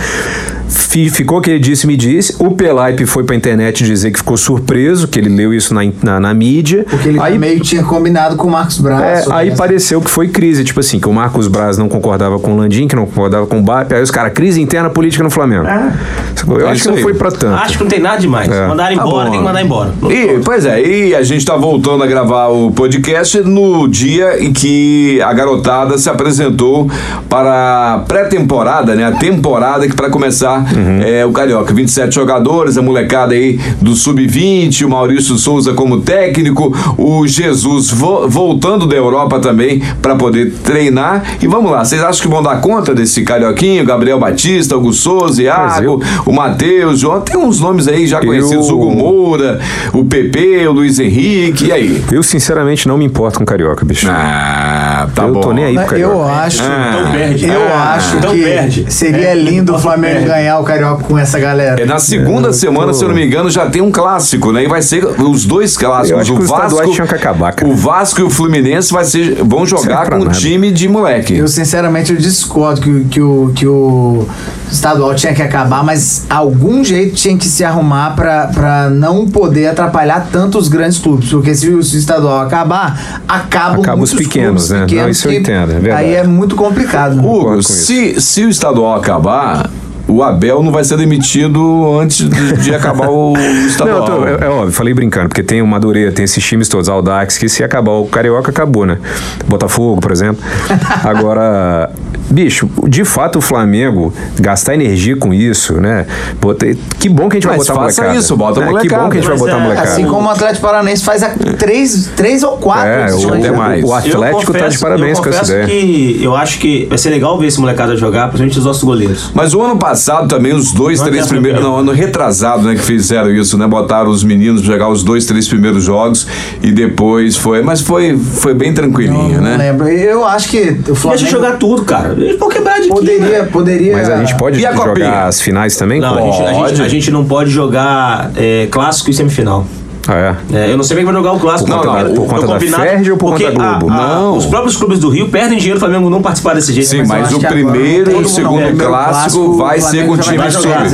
Fi- ficou que ele disse, me disse. O Pelaipe foi pra internet dizer que ficou surpreso, que ele leu isso na, na, na mídia. Porque ele aí, meio tinha combinado com o Marcos Braz. é, aí essa- pareceu que foi crise, tipo assim, que o Marcos Braz não concordava com o Landim, que não concordava com o BAP. Aí os caras, crise interna política no Flamengo. Eu É acho que não aí. foi pra tanto. Acho que não tem nada demais. É. Mandaram Tá embora, bom. tem que mandar embora. E, pois é, e a gente tá voltando a gravar o podcast no dia em que a garotada se apresentou para a pré-temporada, né? A temporada que para começar é o Carioca. 27 jogadores, a molecada aí do Sub-20, o Maurício Souza como técnico, o Jesus vo- voltando da Europa também para poder treinar. E vamos lá, vocês acham que vão dar conta desse Carioquinho? Gabriel Batista, Augusto Souza, Iago, o Matheus, João, tem uns nomes aí já conhecidos, Eu- Hugo Moura, o PP, o Luiz Henrique, e aí? Eu, sinceramente, não me importo com carioca, bicho. Ah, tá eu bom. tô nem aí pro carioca. Eu acho. Então perde. Eu Ah, acho então que perde. seria É, lindo o então Flamengo perde. ganhar o Carioca com essa galera. É na segunda eu semana, tô- se eu não me engano, já tem um clássico, né? E vai ser os dois clássicos. Eu acho o Vasco, que acabar, cara. o Vasco e o Fluminense vai ser, vão jogar com o nada. time de moleque. Eu sinceramente eu discordo que, o- que, o, que o estadual tinha que acabar, mas algum jeito tinha que se arrumar pra, pra não poder atrapalhar tanto os grandes clubes. Porque se o, estadual acabar, acabam Acaba os pequenos, clubes né? Não, pequenos isso eu entendo, é verdade. Aí é muito complicado. Hugo, se, se o estadual acabar, o Abel não vai ser demitido antes de, de acabar o Não, estadual. eu tô- é, é óbvio, falei brincando, porque tem o Madureira, tem esses times todos, Aldax, que se acabar o Carioca, acabou, né? Botafogo, por exemplo. Agora, bicho, de fato o Flamengo gastar energia com isso, né? Bota- que bom que a gente vai Mas botar faça molecada. isso, bota a né? Que molecada. bom que a gente vai Mas botar a é, molecada. Assim como o Atlético Paranaense faz há três, três ou quatro É, o, até mais. o Atlético tá de confesso- parabéns eu com essa confesso ideia. que eu acho que vai ser legal ver esse molecada jogar, principalmente os nossos goleiros. Mas o ano passado também, os dois, Não três primeiros. Não, ano retrasado, né, que fizeram isso, né? Botaram os meninos pra jogar os dois, três primeiros jogos e depois foi. Mas foi, foi bem Não, tranquilinho, não né? lembro. Eu acho que o Flamengo Deixa jogar tudo, cara. Eles vão quebrar de aqui, poderia, né? poderia. Mas a gente pode E a copinha? jogar as finais também? Não, a gente, a, Pode. gente, a gente não pode jogar é, clássico e semifinal. Ah, é. É, eu não sei bem que vai jogar o clássico. Por conta não, da- não, por conta da Ferdi ou por conta da Globo? a- a- Não. Os próprios clubes do Rio perdem dinheiro, o Flamengo não participar desse jeito. eu Sim, mas acho o primeiro e o segundo não. Primeiro clássico vai o ser com já time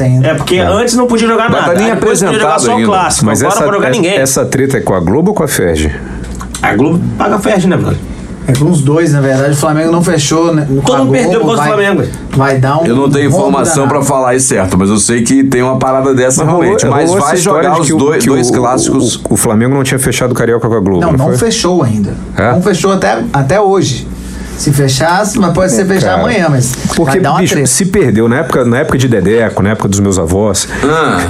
ainda. É, porque antes não podia jogar Mas nada. tá nem podia jogar só apresentado o ainda. clássico. Mas Agora essa, não jogar ninguém. essa treta é com a Globo ou com a Ferg? A Globo paga a Ferdi, né, brother? É com os dois, na verdade. O Flamengo não fechou. Né, Todo mundo perdeu do vai- Flamengo. Vai dar um. Eu não tenho informação pra danado. falar isso certo, mas eu sei que tem uma parada dessa Mas rolou- realmente. Mas rolou essa vai história jogar de os que o- dois, o- clássicos. O, o Flamengo não tinha fechado o Carioca com a Globo. Não, não foi? fechou ainda. É? Não fechou até, até hoje. Se fechasse, mas pode ser fechar Cara, amanhã, mas Porque, vai dar uma bicho, se perdeu na época, na época de Dedeco, na época dos meus avós, Ah,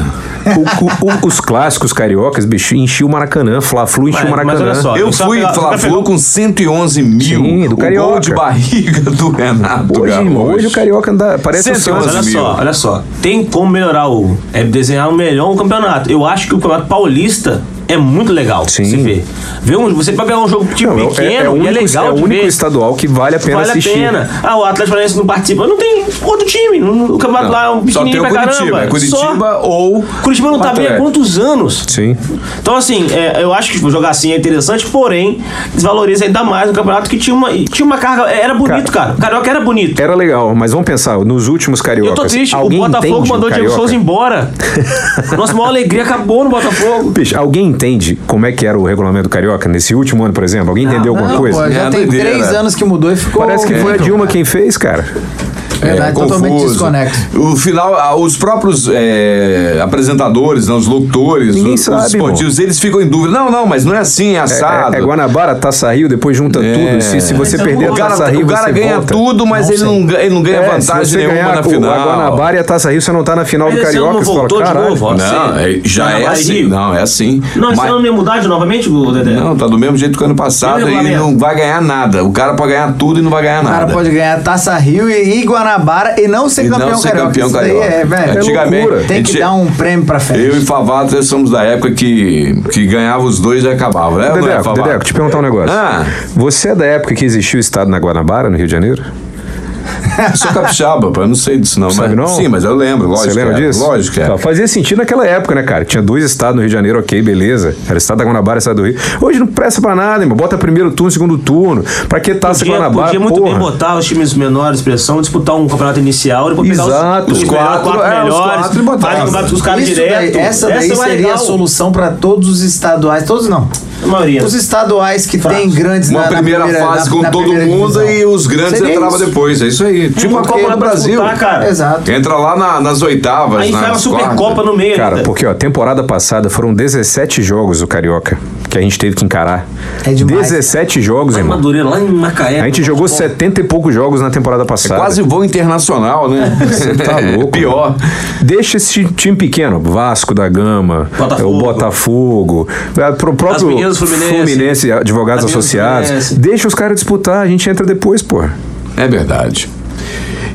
o- o- o- os clássicos cariocas, bicho, enchiam o Maracanã, Fla-Flu enchia o Mas- mas Maracanã. olha só, eu fui Fla-Flu pegou- com 111 mil. Sim, do o gol Carioca. de barriga do Renato Hoje, Gaúcho. irmão, hoje o Carioca anda, parece o 111 Santos. Olha mil. só, olha só. Tem como melhorar o. É desenhar melhor um campeonato. Eu acho que o campeonato paulista é muito legal Sim. se ver. Ver um, você vai pegar um jogo tipo Não, é- pequeno é, é o e é único, legal é o único ver. estadual que vale a pena vale assistir. a pena. Ah, o Atlético Paranaense não participa. Não tem outro time. No, o campeonato lá é um só tem pequenininho o pra Curitiba. caramba. É Curitiba Só. ou. Curitiba não tá bem há quantos anos? Sim. Então, assim, é, eu acho que jogar assim é interessante, porém, desvaloriza ainda mais um campeonato que tinha uma, tinha uma carga. Era bonito, cara. O Carioca era bonito. Era legal, mas vamos pensar, nos últimos cariocas. Eu tô triste, o Botafogo mandou o Diego? Souza embora. Nossa maior alegria acabou no Botafogo. Bicho, alguém entende como é que era o regulamento do Carioca nesse último ano, por exemplo? Alguém entendeu alguma Não, coisa? pô, já É, tem doideira. três anos que mudou e ficou. Parece que foi a Dilma cara. quem fez, cara. Verdade, totalmente confuso. desconecto. O final, ah, os próprios é, apresentadores, né, os locutores, Ninguém os, os sabe, esportivos, eles ficam em dúvida. Não, não, mas não é assim, é É, assado. é, é Guanabara, Taça Rio, depois junta É. tudo. Se, se você Mas perder a o cara, Taça Rio, o cara você ganha volta. tudo, mas Não ele, não, ganha- ele não ganha É, vantagem você nenhuma ganhar na o- final. a Guanabara e a Taça Rio, você não tá na final Mas do Carioca. não Você voltou fala, de caralho. novo. Não, Você- é- já é Guanabara assim. Rio. Não, é assim. Não, esse Mas- ano não ia mudar de novamente, o Dedé? Não, tá do mesmo jeito que o ano passado e não vai ganhar nada. O cara pode ganhar tudo e não vai ganhar O cara nada. pode ganhar Taça Rio e, e Guanabara e não ser E não campeão ser carioca. campeão Isso daí carioca. é, velho. Antigamente. Tem que gente- dar um prêmio pra festa. Eu e Favato nós somos da época que, que ganhava os dois e acabava, né? não é, Dedeco? Dedeco, te perguntar um negócio. Ah. Você é da época que existiu o estado na Guanabara, no Rio de Janeiro? Eu sou capixaba, pô, eu não sei disso não. Sabe mas, não? Sim, mas eu lembro, lógico. Você lembra que é, disso? Lógico que é. Fazia sentido naquela época, né, cara? Tinha dois estados no Rio de Janeiro, ok, beleza. Era o estado da Guanabara e o estado do Rio. Hoje não presta pra nada, irmão. Bota primeiro turno, segundo turno. Pra que taça Podia, Guanabara? podia muito porra? bem botar os times menores de expressão, disputar um campeonato inicial, depois pegar Exato. os, os Os melhores, quatro, quatro é, os melhores, quatro e botar. faz campeonato com os caras Isso direto. daí- essa daí é seria a legal. solução pra todos os estaduais. Todos não. A maioria. Os estaduais que têm grandes Uma na, na primeira, fase na- com na todo primeira mundo divisão. e os grandes Seria entravam isso. depois. É isso aí. Tipo a Porque Copa do Brasil. disputar, cara. Exato. Entra lá na- nas oitavas. Aí faz uma nas Supercopa no meio. Cara, ainda. porque ó, temporada passada foram 17 jogos o Carioca que a gente teve que encarar. É demais. 17 jogos, Lá irmão. Madureira, lá em Macaé. A gente jogou 70 e poucos jogos na temporada É passada. quase voo internacional, né? Você tá É louco. pior. Deixa esse time pequeno, Vasco da Gama, Botafogo. o Botafogo, é, pro próprio meninas Fluminense. Fluminense, Advogados As Associados. Fluminense. Deixa os caras disputar, a gente entra depois, porra. É verdade.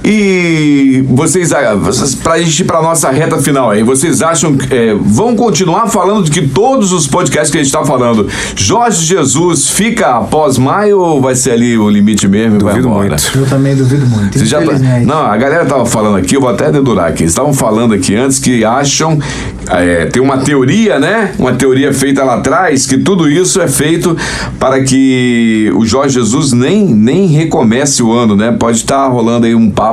E vocês, ah, vocês pra gente ir pra nossa reta final aí, vocês acham que é, vão continuar falando de que todos os podcasts que a gente tá falando, Jorge Jesus fica após maio ou vai ser ali o limite mesmo Duvido muito. Eu também duvido muito. Você já tá-. Não, a galera tava falando aqui, eu vou até dedurar aqui. Eles estavam falando aqui antes que acham. é, tem uma teoria, né? Uma teoria feita lá atrás, que tudo isso é feito para que o Jorge Jesus nem, nem recomece o ano, né? Pode estar rolando aí um papo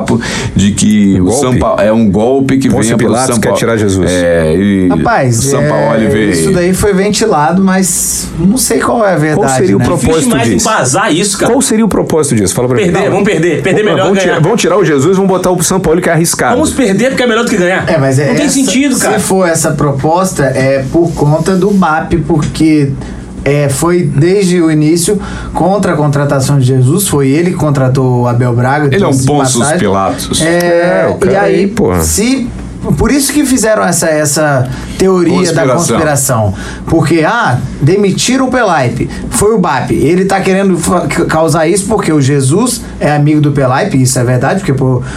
de que Um o? São Paulo é um golpe que venha pelo Pilatos São quer Paulo. tirar Jesus. É, e Rapaz, o São é, Paulo veio. isso daí foi ventilado, mas não sei qual é a verdade. seria o né? propósito? Difícil demais disso? embasar isso, cara. Qual seria o propósito disso? Fala pra mim. Perder, vamos perder. Perder Vamos- melhor vamos, tirar, vamos tirar o Jesus, vamos botar o São Paulo que é arriscado. Vamos perder porque é melhor do que ganhar. É, mas é Não tem essa- sentido, cara. Se for essa proposta, é por conta do BAP, porque é, foi desde o início contra a contratação de Jesus, foi ele que contratou o Abel Braga. Ele é um passagem. Pilatos. É, É, e aí, aí, se por isso que fizeram essa, essa teoria da Conspiração. conspiração. Porque, ah, demitiram o Pelaipe. Foi o BAP. Ele tá querendo causar isso porque o Jesus é amigo do Pelaipe, isso é verdade, porque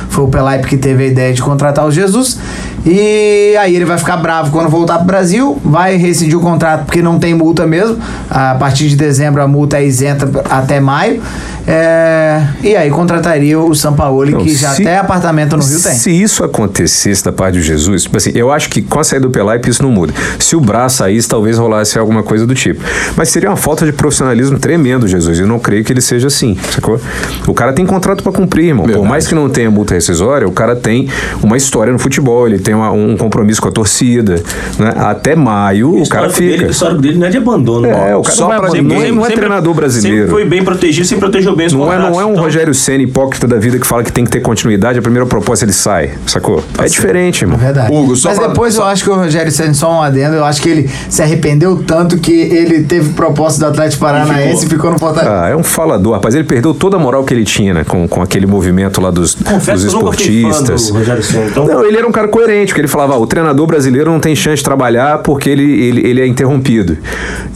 foi o Pelaipe que teve a ideia de contratar o Jesus. E aí ele vai ficar bravo quando voltar pro Brasil, vai rescindir o contrato porque não tem multa mesmo. A partir de dezembro a multa é isenta até maio. É, e aí contrataria o Sampaoli, Não, que já se- até apartamento no Rio tem. Se isso acontecesse da parte de Jesus, tipo assim, eu acho que com a saída do Pelaipe isso não muda. Se o Braz saísse, talvez rolasse alguma coisa do tipo. Mas seria uma falta de profissionalismo tremendo, Jesus. Eu não creio que ele seja assim, sacou? O cara tem contrato pra cumprir, irmão. Por Verdade. mais que não tenha multa rescisória, o cara tem uma história no futebol, ele tem uma- um compromisso com a torcida, né? Até maio o cara histórico dele, fica. o histórico dele não é de abandono. É, o cara Só não, pra ninguém- não é treinador brasileiro. Sempre foi bem protegido, sempre protegeu bem os Não é, não é um Então, Rogério Senna hipócrita da vida que fala que tem que ter continuidade, a primeira proposta ele sai, sacou? é diferente, irmão. Verdade. Hugo, só Mas pra- depois eu acho que o Rogério Senna, só um adendo, eu acho que ele se arrependeu tanto que ele teve proposta do Atlético Paranaense e ficou no Fortaleza. Ah, é um falador, rapaz. Ele perdeu toda a moral que ele tinha, né? Com, com aquele movimento lá dos, Confesso dos que eu nunca fui fã esportistas. do Rogério Senna, então- Não, ele era um cara coerente, porque ele falava, ah, o treinador brasileiro não tem chance de trabalhar porque ele, ele, ele é interrompido.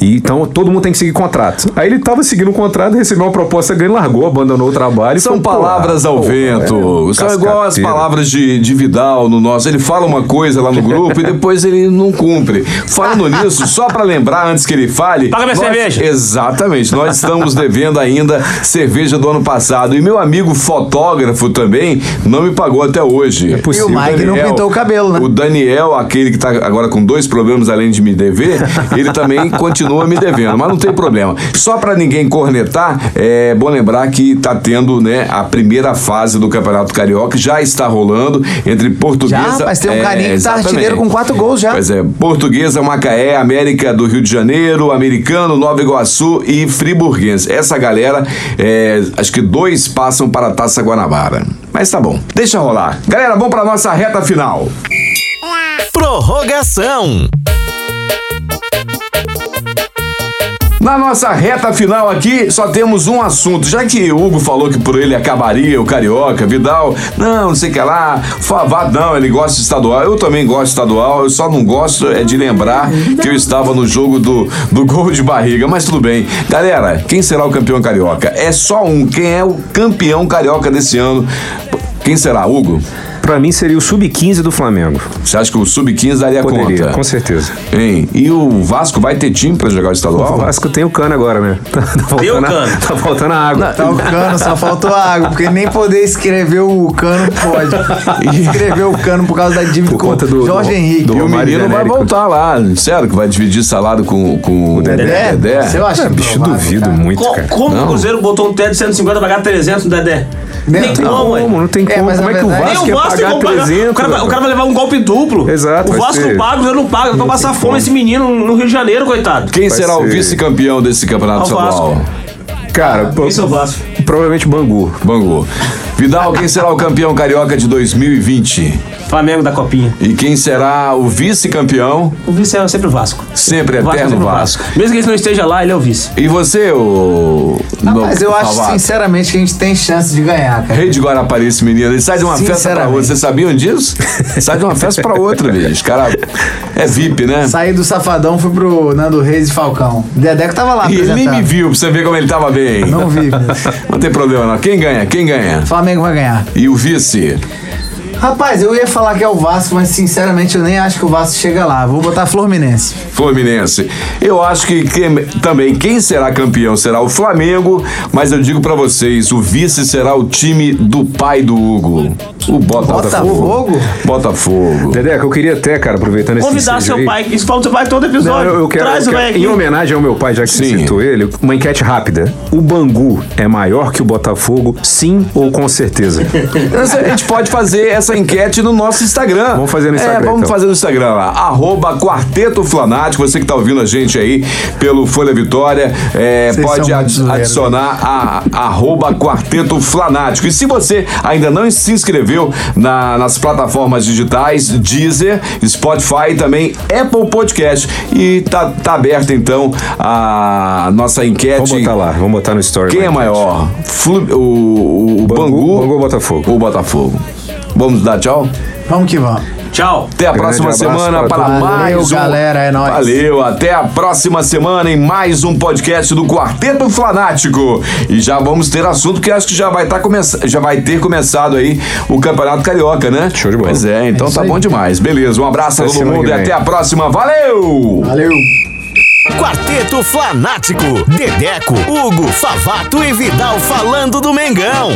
E, então todo mundo tem que seguir contrato. Aí ele tava seguindo o contrato, recebeu uma proposta grande, largou, abandonou o trabalho. São pô, palavras ao pô, vento. é, São igual as palavras de, de Vidal no nosso. Ele fala uma coisa lá no grupo e depois ele não cumpre. Falando nisso, só pra lembrar antes que ele fale. Paga minha nós- cerveja. Exatamente. Nós estamos devendo ainda cerveja do ano passado. E meu amigo fotógrafo também não me pagou até hoje. É possível. E o Mike não pintou o cabelo, né? O Daniel, aquele que tá agora com dois problemas além de me dever, ele também continua me devendo, mas não tem problema. Só pra ninguém cornetar, é bom lembrar que tá tendo, né, a primeira fase do Campeonato Carioca, já está rolando entre Portuguesa... Rapaz, tem um é, carinha que tá exatamente. artilheiro com quatro gols já. Pois é, Portuguesa, Macaé, América do Rio de Janeiro, Americano, Nova Iguaçu e Friburguense. Essa galera, é, acho que dois passam para a Taça Guanabara. Mas tá bom, deixa rolar. Galera, vamos pra nossa reta final. Prorrogação. Na nossa reta final aqui, só temos um assunto. Já que o Hugo falou que por ele acabaria o Carioca, Vidal, não, não sei o que lá, Favado, não, ele gosta de estadual. Eu também gosto de estadual, eu só não gosto é de lembrar que eu estava no jogo do, do gol de barriga, mas tudo bem. Galera, quem será o campeão carioca? É só um. Quem é o campeão carioca desse ano? Quem será, Hugo? Pra mim seria o sub-15 do Flamengo. Você acha que o Sub-15 daria Poderia, conta? com certeza. Hein? E o Vasco vai ter time pra jogar o O estadual? Vasco tem o cano agora, né? Tá, tá Tem o cano. Tá faltando a água. Tá o cano, só faltou a água, porque nem poder escrever o cano pode. Escrever o cano por causa da dívida Por com conta do- Jorge do- Henrique. do E o menino vai voltar lá, sério, que vai dividir salário com, com o Dedé? Dedé. Você acha Ah, bicho, improvável, duvido cara? muito, Co- cara. como o Cruzeiro botou um teto de 150 pra pagar 300 no Dedé? Não, Nem não, como. Como? Não tem É, como. mas Como é que o verdade- Nem Vasco o Vasco pagar como pagar. 300? O cara, vai- o cara vai levar um golpe duplo. Exato, O Vasco não paga, o Cruzeiro não paga. Vai passar fome como. esse menino no Rio de Janeiro, coitado. Quem Vai será o ser- vice-campeão desse campeonato É o Vasco. estadual? Cara, pô, Esse é o Vasco. provavelmente Bangu. Bangu. Vidal, quem será o campeão carioca de 2020? Flamengo da Copinha. E quem será o vice-campeão? O vice é sempre o Vasco. Sempre O Vasco é eterno sempre o Vasco. Mesmo que ele não esteja lá, ele é o vice. E você, o. Mas eu acho Favato? sinceramente que a gente tem chance de ganhar, cara. Rei de Guarapari, esse menino, ele sai de uma festa pra outra. Vocês sabiam disso? sai de uma festa pra outra, bicho. Cara, é VIP, né? Saí do Safadão, fui pro Nando Reis e Falcão. Dedé que tava lá E ele nem me viu pra você ver como ele tava bem. Não vi. Não tem problema, não. Quem ganha? Quem ganha? Flamengo vai ganhar. E o vice? Rapaz, eu ia falar que é o Vasco, mas sinceramente eu nem acho que o Vasco chega lá. Vou botar Fluminense. Fluminense. Eu acho que quem- também quem será campeão será o Flamengo, mas eu digo pra vocês, o vice será o time do pai do Hugo, o Botafogo. Botafogo? Botafogo. Dedeca, eu queria até, cara, aproveitando esse Convidar seu aí- pai. Isso fala do seu pai todo Não, episódio. eu, eu quero, Traz eu o quero- velho em homenagem ao meu pai, já que Sim. citou ele, uma enquete rápida. O Bangu é maior que o Botafogo, sim ou com certeza? A gente pode fazer essa enquete no nosso Instagram. Vamos fazer no Instagram, É, vamos então. fazer no Instagram lá. Arroba Quarteto Flanático. Você que tá ouvindo a gente aí pelo Folha Vitória, é, pode zoeiro, adicionar a, a- arroba Quarteto Flanático. E se você ainda não se inscreveu na- nas plataformas digitais, Deezer, Spotify e também Apple Podcast. E tá, tá aberta então a nossa enquete. Vamos botar lá, vamos botar no story. Quem é maior? Flu- o, o Bangu- Bangu, Bangu ou Botafogo? ou Botafogo? Vamos dar tchau? Vamos que vamos. Tchau. Até a Grande próxima semana para mais Valeu, um... galera, é nóis. Valeu, até a próxima semana em mais um podcast do Quarteto Flanático. E já vamos ter assunto que acho que já vai, tá começa... já vai ter começado aí o Campeonato Carioca, né? Show de bola. Pois é, então É tá aí. bom demais. Beleza, um abraço a todo mundo e até a próxima. Valeu! Valeu. Quarteto Flanático, Dedeco, Hugo, Favato e Vidal falando do Mengão.